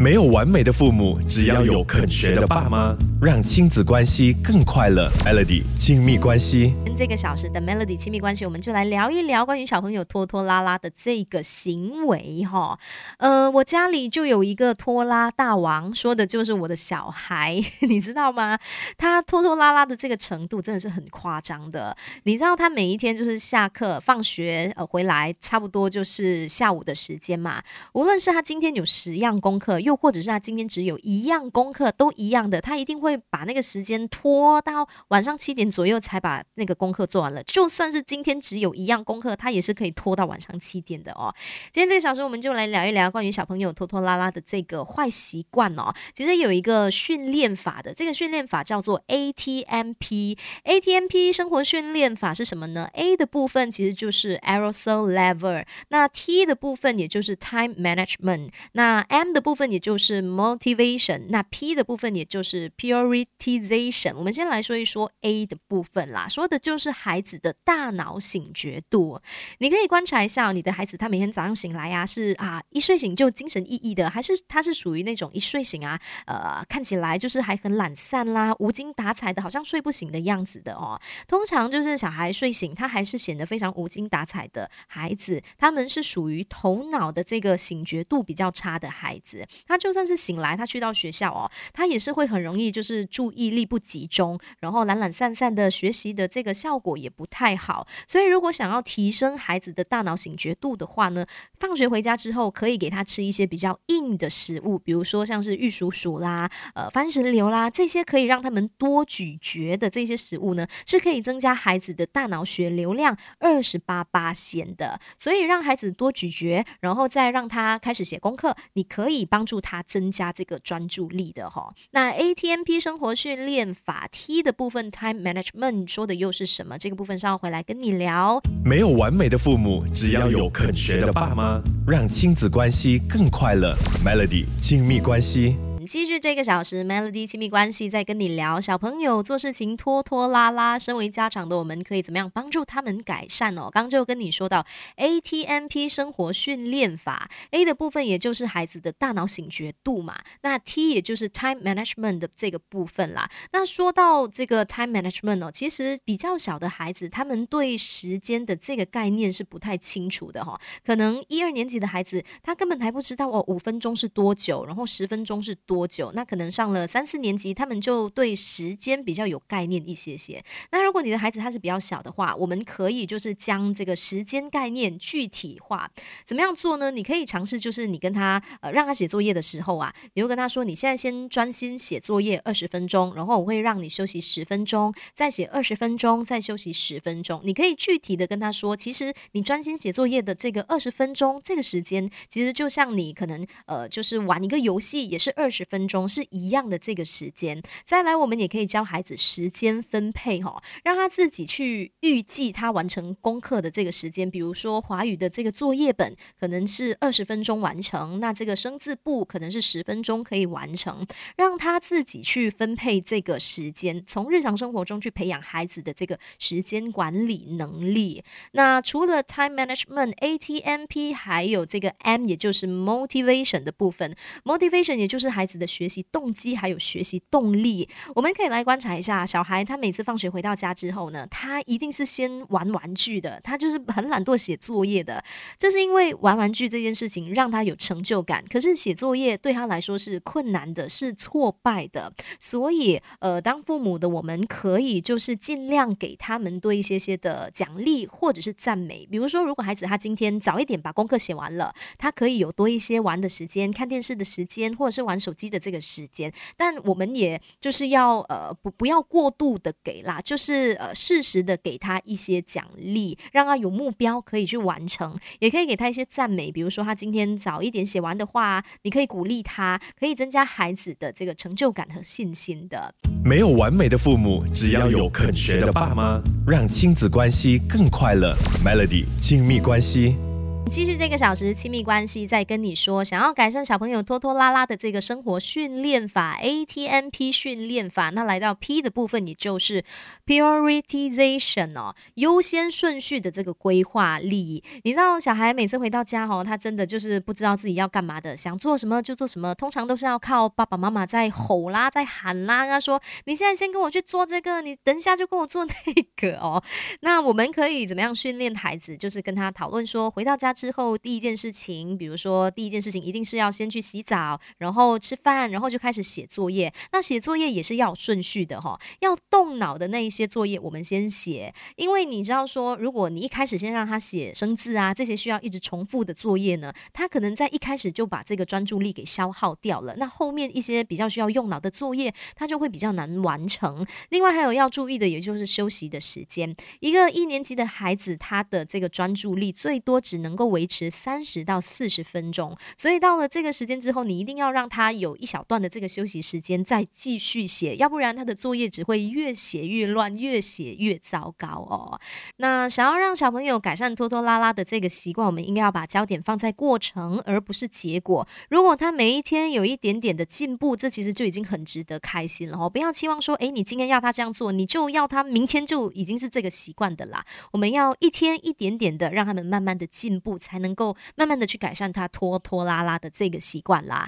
没有完美的父母，只要有肯学的爸妈，让亲子关系更快乐。Melody 亲密关系，这个小时的 Melody 亲密关系，我们就来聊一聊关于小朋友拖拖拉拉的这个行为哈。呃，我家里就有一个拖拉大王，说的就是我的小孩，你知道吗？他拖拖拉拉的这个程度真的是很夸张的。你知道他每一天就是下课、放学呃回来，差不多就是下午的时间嘛。无论是他今天有十样功课，又又或者是他今天只有一样功课，都一样的，他一定会把那个时间拖到晚上七点左右才把那个功课做完了。就算是今天只有一样功课，他也是可以拖到晚上七点的哦。今天这个小时，我们就来聊一聊关于小朋友拖拖拉拉的这个坏习惯哦。其实有一个训练法的，这个训练法叫做 ATMP。ATMP 生活训练法是什么呢？A 的部分其实就是 Aerosol Level，那 T 的部分也就是 Time Management，那 M 的部分也就是 motivation，那 P 的部分也就是 prioritization。我们先来说一说 A 的部分啦，说的就是孩子的大脑醒觉度。你可以观察一下你的孩子，他每天早上醒来呀，是啊一睡醒就精神奕奕的，还是他是属于那种一睡醒啊，呃看起来就是还很懒散啦，无精打采的，好像睡不醒的样子的哦。通常就是小孩睡醒，他还是显得非常无精打采的孩子，他们是属于头脑的这个醒觉度比较差的孩子。他就算是醒来，他去到学校哦，他也是会很容易就是注意力不集中，然后懒懒散散的学习的这个效果也不太好。所以如果想要提升孩子的大脑醒觉度的话呢，放学回家之后可以给他吃一些比较硬的食物，比如说像是玉蜀黍啦、呃番石榴啦这些可以让他们多咀嚼的这些食物呢，是可以增加孩子的大脑血流量二十八八线的。所以让孩子多咀嚼，然后再让他开始写功课，你可以帮助。它增加这个专注力的哈，那 ATMP 生活训练法 T 的部分 Time Management 说的又是什么？这个部分稍后回来跟你聊。没有完美的父母，只要有肯学的爸妈，让亲子关系更快乐。Melody 亲密关系。继续这个小时，Melody 亲密关系在跟你聊小朋友做事情拖拖拉拉。身为家长的我们，可以怎么样帮助他们改善哦？刚就跟你说到 ATMP 生活训练法，A 的部分也就是孩子的大脑醒觉度嘛，那 T 也就是 Time Management 的这个部分啦。那说到这个 Time Management 哦，其实比较小的孩子，他们对时间的这个概念是不太清楚的哈。可能一二年级的孩子，他根本还不知道哦，五分钟是多久，然后十分钟是多。多久？那可能上了三四年级，他们就对时间比较有概念一些些。那如果你的孩子他是比较小的话，我们可以就是将这个时间概念具体化。怎么样做呢？你可以尝试，就是你跟他呃让他写作业的时候啊，你就跟他说，你现在先专心写作业二十分钟，然后我会让你休息十分钟，再写二十分钟，再休息十分钟。你可以具体的跟他说，其实你专心写作业的这个二十分钟这个时间，其实就像你可能呃就是玩一个游戏，也是二十。十分钟是一样的这个时间，再来我们也可以教孩子时间分配哈，让他自己去预计他完成功课的这个时间。比如说华语的这个作业本可能是二十分钟完成，那这个生字簿可能是十分钟可以完成，让他自己去分配这个时间，从日常生活中去培养孩子的这个时间管理能力。那除了 time management ATMP，还有这个 M，也就是 motivation 的部分，motivation 也就是孩子。子的学习动机还有学习动力，我们可以来观察一下小孩。他每次放学回到家之后呢，他一定是先玩玩具的，他就是很懒惰写作业的。这是因为玩玩具这件事情让他有成就感，可是写作业对他来说是困难的，是挫败的。所以，呃，当父母的我们可以就是尽量给他们多一些些的奖励或者是赞美。比如说，如果孩子他今天早一点把功课写完了，他可以有多一些玩的时间、看电视的时间，或者是玩手机。的这个时间，但我们也就是要呃不不要过度的给啦，就是呃适时的给他一些奖励，让他有目标可以去完成，也可以给他一些赞美，比如说他今天早一点写完的话，你可以鼓励他，可以增加孩子的这个成就感和信心的。没有完美的父母，只要有肯学的爸妈，让亲子关系更快乐。Melody 亲密关系。继续这个小时亲密关系，在跟你说，想要改善小朋友拖拖拉拉的这个生活训练法 ATMP 训练法。那来到 P 的部分，也就是 Prioritization 哦，优先顺序的这个规划力。你知道，小孩每次回到家哦，他真的就是不知道自己要干嘛的，想做什么就做什么，通常都是要靠爸爸妈妈在吼啦，在喊啦，跟他说：“你现在先跟我去做这个，你等一下就跟我做那个哦。”那我们可以怎么样训练孩子？就是跟他讨论说，回到家。之后第一件事情，比如说第一件事情一定是要先去洗澡，然后吃饭，然后就开始写作业。那写作业也是要顺序的哈，要动脑的那一些作业我们先写，因为你知道说，如果你一开始先让他写生字啊，这些需要一直重复的作业呢，他可能在一开始就把这个专注力给消耗掉了。那后面一些比较需要用脑的作业，他就会比较难完成。另外还有要注意的，也就是休息的时间。一个一年级的孩子，他的这个专注力最多只能够。维持三十到四十分钟，所以到了这个时间之后，你一定要让他有一小段的这个休息时间，再继续写，要不然他的作业只会越写越乱，越写越糟糕哦。那想要让小朋友改善拖拖拉拉的这个习惯，我们应该要把焦点放在过程，而不是结果。如果他每一天有一点点的进步，这其实就已经很值得开心了哦。不要期望说，诶，你今天要他这样做，你就要他明天就已经是这个习惯的啦。我们要一天一点点的让他们慢慢的进步步。才能够慢慢的去改善他拖拖拉拉的这个习惯啦。